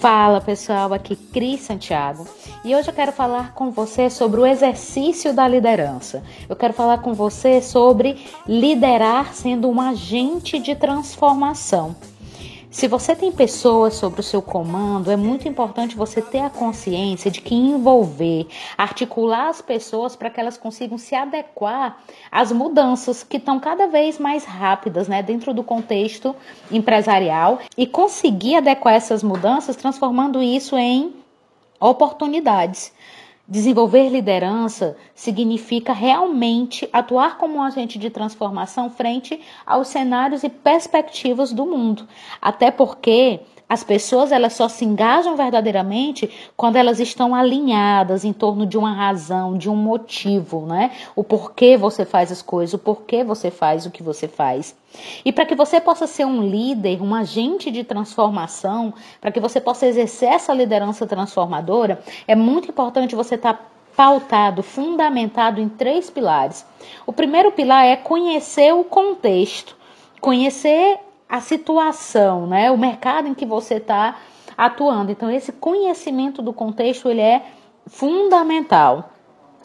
Fala pessoal, aqui Cris Santiago e hoje eu quero falar com você sobre o exercício da liderança. Eu quero falar com você sobre liderar sendo um agente de transformação. Se você tem pessoas sobre o seu comando, é muito importante você ter a consciência de que envolver, articular as pessoas para que elas consigam se adequar às mudanças que estão cada vez mais rápidas, né, dentro do contexto empresarial e conseguir adequar essas mudanças, transformando isso em oportunidades. Desenvolver liderança significa realmente atuar como um agente de transformação frente aos cenários e perspectivas do mundo. Até porque as pessoas elas só se engajam verdadeiramente quando elas estão alinhadas em torno de uma razão, de um motivo, né? O porquê você faz as coisas, o porquê você faz o que você faz. E para que você possa ser um líder, um agente de transformação, para que você possa exercer essa liderança transformadora, é muito importante você estar tá pautado, fundamentado em três pilares. O primeiro pilar é conhecer o contexto, conhecer a situação, né? O mercado em que você está atuando. Então, esse conhecimento do contexto ele é fundamental.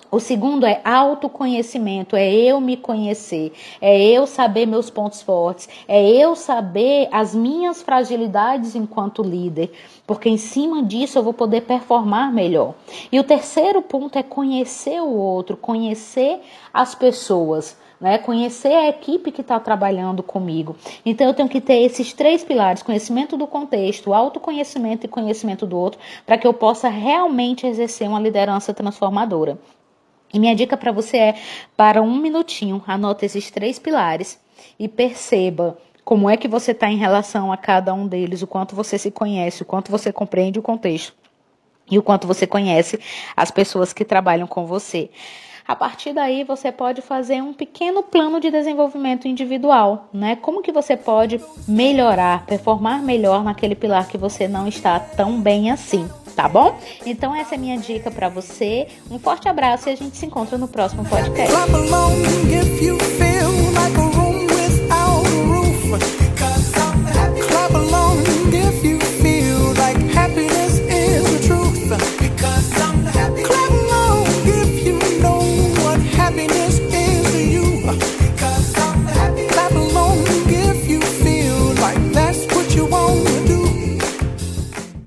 O segundo é autoconhecimento, é eu me conhecer, é eu saber meus pontos fortes, é eu saber as minhas fragilidades enquanto líder, porque em cima disso eu vou poder performar melhor. E o terceiro ponto é conhecer o outro, conhecer as pessoas né? Conhecer a equipe que está trabalhando comigo. Então eu tenho que ter esses três pilares: conhecimento do contexto, autoconhecimento e conhecimento do outro, para que eu possa realmente exercer uma liderança transformadora. E minha dica para você é: para um minutinho, anota esses três pilares e perceba como é que você está em relação a cada um deles, o quanto você se conhece, o quanto você compreende o contexto e o quanto você conhece as pessoas que trabalham com você. A partir daí você pode fazer um pequeno plano de desenvolvimento individual, né? Como que você pode melhorar, performar melhor naquele pilar que você não está tão bem assim, tá bom? Então essa é minha dica para você. Um forte abraço e a gente se encontra no próximo podcast.